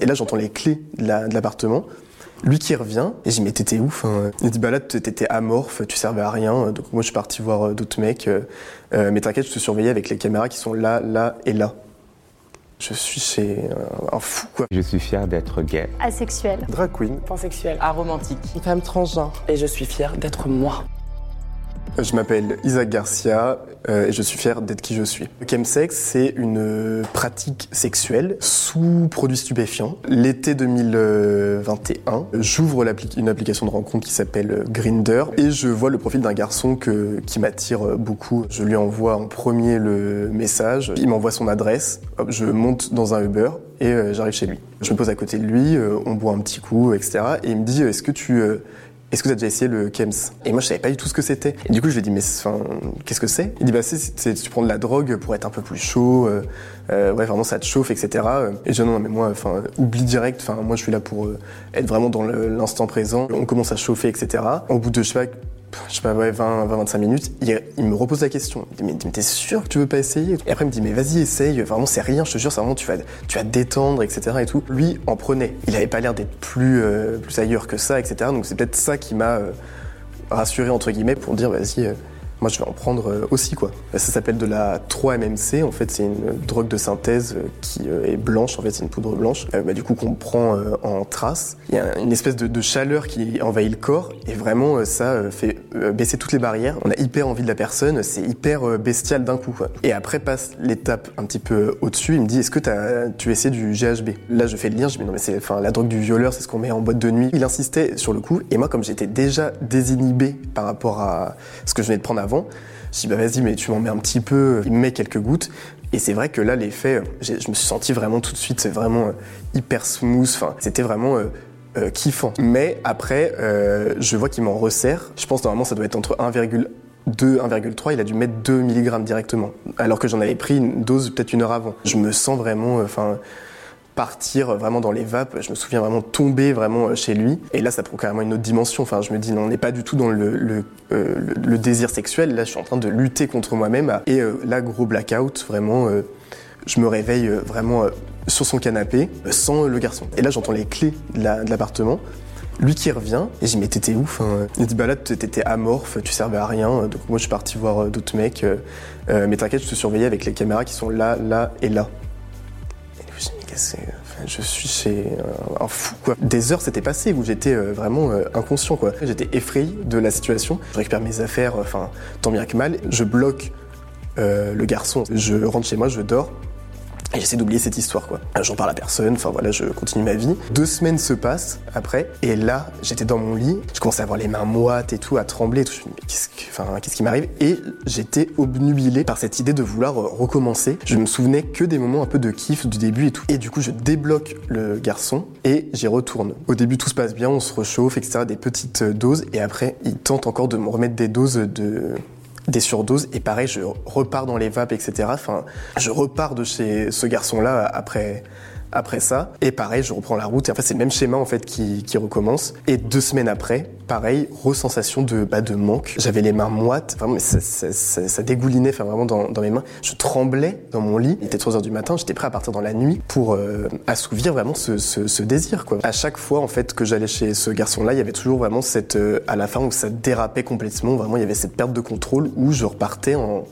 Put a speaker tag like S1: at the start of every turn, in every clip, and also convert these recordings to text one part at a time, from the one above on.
S1: Et là, j'entends les clés de l'appartement. Lui qui revient, et j'ai dit mais t'étais ouf. Hein. Il dit bah là t'étais amorphe, tu servais à rien. Donc moi je suis parti voir euh, d'autres mecs. Euh, euh, mais t'inquiète, je te surveillais avec les caméras qui sont là, là et là. Je suis chez un fou quoi.
S2: Je suis fier d'être gay.
S3: Asexuel.
S1: Drag queen.
S4: Pansexuel. Aromantique. Une femme transgenre. Et je suis fier d'être moi.
S1: Je m'appelle Isaac Garcia euh, et je suis fier d'être qui je suis. Le chemsex, c'est une pratique sexuelle sous produits stupéfiants. L'été 2021, j'ouvre une application de rencontre qui s'appelle Grinder et je vois le profil d'un garçon qui m'attire beaucoup. Je lui envoie en premier le message, il m'envoie son adresse, je monte dans un Uber et euh, j'arrive chez lui. Je me pose à côté de lui, euh, on boit un petit coup, etc. Et il me dit, est-ce que tu est-ce que tu as déjà essayé le KEMS? Et moi, je savais pas du tout ce que c'était. Et du coup, je lui ai dit, mais qu'est-ce que c'est? Il dit, bah, c'est, tu prends de la drogue pour être un peu plus chaud, euh, euh, ouais, vraiment, ça te chauffe, etc. Et je dis, non, mais moi, enfin, oublie direct, enfin, moi, je suis là pour euh, être vraiment dans l'instant présent. On commence à chauffer, etc. Au bout de, je je sais pas, ouais, 20, 25 minutes, il, me repose la question. Il me dit, mais t'es sûr que tu veux pas essayer Et après, il me dit, mais vas-y, essaye, vraiment, c'est rien, je te jure, c'est vraiment, tu vas, tu vas te détendre, etc. Et tout. Lui en prenait. Il avait pas l'air d'être plus, euh, plus ailleurs que ça, etc. Donc c'est peut-être ça qui m'a euh, rassuré, entre guillemets, pour dire, vas-y, euh, moi je vais en prendre aussi quoi. Ça s'appelle de la 3-MMC, en fait c'est une drogue de synthèse qui est blanche, en fait c'est une poudre blanche, bah, du coup qu'on prend en trace. Il y a une espèce de, chaleur qui envahit le corps et vraiment ça fait baisser toutes les barrières. On a hyper envie de la personne, c'est hyper bestial d'un coup. Et après passe l'étape un petit peu au-dessus, il me dit est-ce que tu essaies du GHB Là je fais le lien, je me dis non mais c'est enfin la drogue du violeur, c'est ce qu'on met en boîte de nuit. Il insistait sur le coup et moi comme j'étais déjà désinhibé par rapport à ce que je venais de prendre avant, je dis bah vas-y mais tu m'en mets un petit peu, il me met quelques gouttes. Et c'est vrai que là l'effet, je me suis senti vraiment tout de suite, c'est vraiment euh, hyper smooth, enfin, c'était vraiment euh, euh, kiffant. Mais après, je vois qu'il m'en resserre. Je pense normalement ça doit être entre 1,2 1,3, il a dû mettre 2 mg directement, alors que j'en avais pris une dose peut-être une heure avant. Je me sens vraiment, enfin, partir vraiment dans les vapes. Je me souviens vraiment tomber vraiment euh, chez lui. Et là, ça prend carrément une autre dimension. Enfin, je me dis, non, on n'est pas du tout dans le, euh, le, désir sexuel. Là, je suis en train de lutter contre moi-même. Et euh, là, gros blackout, vraiment, je me réveille vraiment sur son canapé, sans le garçon. Et là, j'entends les clés de l'appartement. lui qui revient, et j'ai dit mais t'étais ouf. Hein. Il dit bah là t'étais amorphe, tu servais à rien. Donc moi je suis parti voir d'autres mecs. mais t'inquiète, je te surveillais avec les caméras qui sont là, là et là je suis chez un fou quoi. Des heures s'étaient passées où j'étais euh, vraiment euh, inconscient quoi. J'étais effrayé de la situation. Je récupère mes affaires, enfin tant bien que mal. Je bloque euh, le garçon. Je rentre chez moi, je dors. Et j'essaie d'oublier cette histoire, quoi. J'en parle à personne, enfin voilà, je continue ma vie. Deux semaines se passent après, et là, j'étais dans mon lit, je commençais à avoir les mains moites et tout, à trembler et tout. Je me dis, mais qu'est-ce, enfin, qu'est-ce qui m'arrive? Et j'étais obnubilé par cette idée de vouloir recommencer. Je me souvenais que des moments un peu de kiff du début et tout. Et du coup, je débloque le garçon et j'y retourne. Au début, tout se passe bien, on se réchauffe, etc., des petites doses, et après, il tente encore de me remettre des doses de des surdoses et pareil je repars dans les vapes etc enfin je repars de chez ce garçon là après après ça. Et pareil, je reprends la route. Et fait, c'est le même schéma en fait qui, qui, recommence. Et deux semaines après, pareil, resensation de, bah, de manque. J'avais les mains moites, vraiment, ça, ça, ça, dégoulinait enfin, vraiment dans, dans, mes mains. Je tremblais dans mon lit. Il était 3 heures du matin. J'étais prêt à partir dans la nuit pour euh, assouvir vraiment ce, ce, ce, désir. Quoi. À chaque fois en fait que j'allais chez ce garçon-là, il y avait toujours vraiment cette euh, à la fin où ça dérapait complètement. Vraiment, il y avait cette perte de contrôle où je repartais en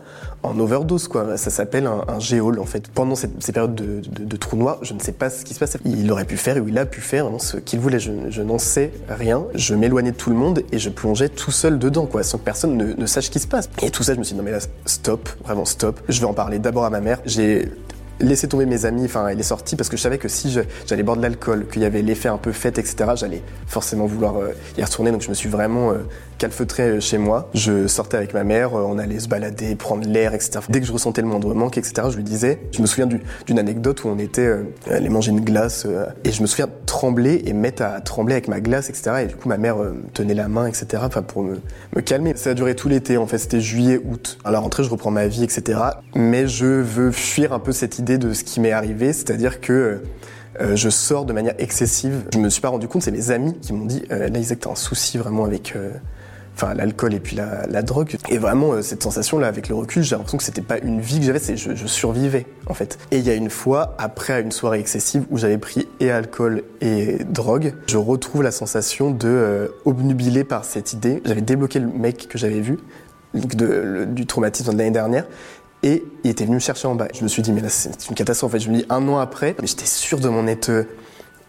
S1: en overdose, quoi. Ça s'appelle un, géol, en fait. Pendant ces périodes de, trou noir, je ne sais pas ce qui se passe. Il aurait pu faire, ou il a pu faire ce qu'il voulait. Je, je n'en sais rien. Je m'éloignais de tout le monde et je plongeais tout seul dedans, quoi, sans que personne ne, ne sache ce qui se passe. Et tout ça, je me suis dit, non mais là, stop, vraiment stop. Je vais en parler d'abord à ma mère. J'ai laissé tomber mes amis, enfin elle est sortie parce que je savais que si j'allais boire de l'alcool, qu'il y avait l'effet un peu fête, etc., j'allais forcément vouloir euh, y retourner. Donc je me suis vraiment euh, calfeutré euh, chez moi. Je sortais avec ma mère, on allait se balader, prendre l'air, etc. Dès que je ressentais le moindre manque, etc., je lui disais. Je me souviens d'une anecdote où on était allé manger une glace et je me souviens trembler et mettre à trembler avec ma glace, etc. Et du coup ma mère tenait la main, etc. Pour me, me calmer. Ça a duré tout l'été. En fait c'était juillet, août. À la rentrée je reprends ma vie, etc. Mais je veux fuir un peu cette idée de ce qui m'est arrivé, c'est-à-dire que euh, je sors de manière excessive. Je me suis pas rendu compte, c'est mes amis qui m'ont dit euh, là Isaac t'as un souci vraiment avec, euh, enfin l'alcool et puis la, drogue. Et vraiment cette sensation là avec le recul, j'ai l'impression que c'était pas une vie que j'avais, c'est je, je survivais en fait. Et il y a une fois après une soirée excessive où j'avais pris et alcool et drogue, je retrouve la sensation de obnubilé par cette idée. J'avais débloqué le mec que j'avais vu du traumatisme de l'année dernière et il était venu me chercher en bas. Je me suis dit, mais là, c'est une catastrophe. En fait, je me dis un an après, mais j'étais sûr de m'en être,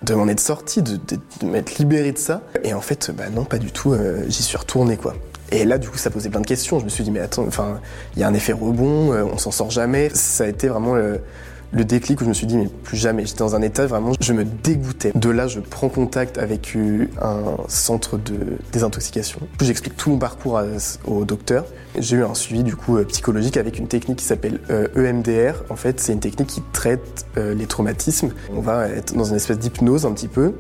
S1: de sorti, de, m'être libéré de ça. Et en fait, bah non, pas du tout. Euh, j'y suis retourné, quoi. Et là, du coup, ça posait plein de questions. Je me suis dit, mais attends, enfin, il y a un effet rebond, euh, on s'en sort jamais. Ça a été vraiment le déclic où je me suis dit, mais plus jamais. J'étais dans un état vraiment, je me dégoûtais. De là, je prends contact avec un centre de désintoxication. J'explique tout mon parcours au docteur. J'ai eu un suivi du coup euh, psychologique avec une technique qui s'appelle EMDR. Euh, e en fait, c'est une technique qui traite euh, les traumatismes. On va être dans une espèce d'hypnose un petit peu.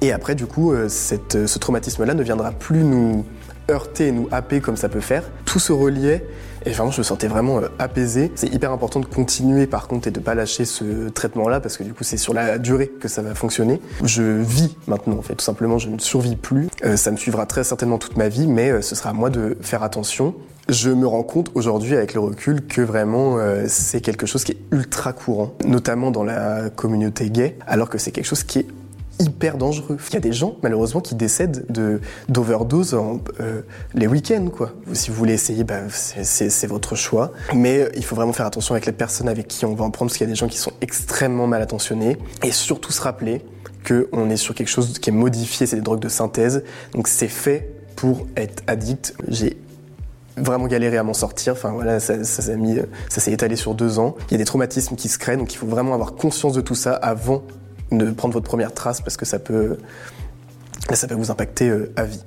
S1: Et après, du coup, cette, ce traumatisme-là ne viendra plus nous heurter et nous happer comme ça peut faire. Tout se reliait et vraiment, je me sentais vraiment euh, apaisé. C'est hyper important de continuer par contre et de pas lâcher ce traitement-là parce que du coup, c'est sur la durée que ça va fonctionner. Je vis maintenant en fait, tout simplement, je ne survis plus. Euh, ça me suivra très certainement toute ma vie, mais euh, ce sera à moi de faire attention. Je me rends compte aujourd'hui avec le recul que vraiment c'est quelque chose qui est ultra courant, notamment dans la communauté gay, alors que c'est quelque chose qui est hyper dangereux. Il y a des gens, malheureusement, qui décèdent de d'overdose euh, les week-ends, quoi. Si vous voulez essayer, bah, c'est votre choix. Mais euh, il faut vraiment faire attention avec les personnes avec qui on va en prendre, parce qu'il y a des gens qui sont extrêmement mal attentionnés. Et surtout se rappeler qu'on est sur quelque chose qui est modifié, c'est des drogues de synthèse. Donc c'est fait pour être addict. J'ai vraiment galéré à m'en sortir. Enfin voilà, ça, ça s'est étalé sur deux ans. Il y a des traumatismes qui se créent, donc il faut vraiment avoir conscience de tout ça avant de prendre votre première trace parce que ça peut, ça peut vous impacter euh, à vie.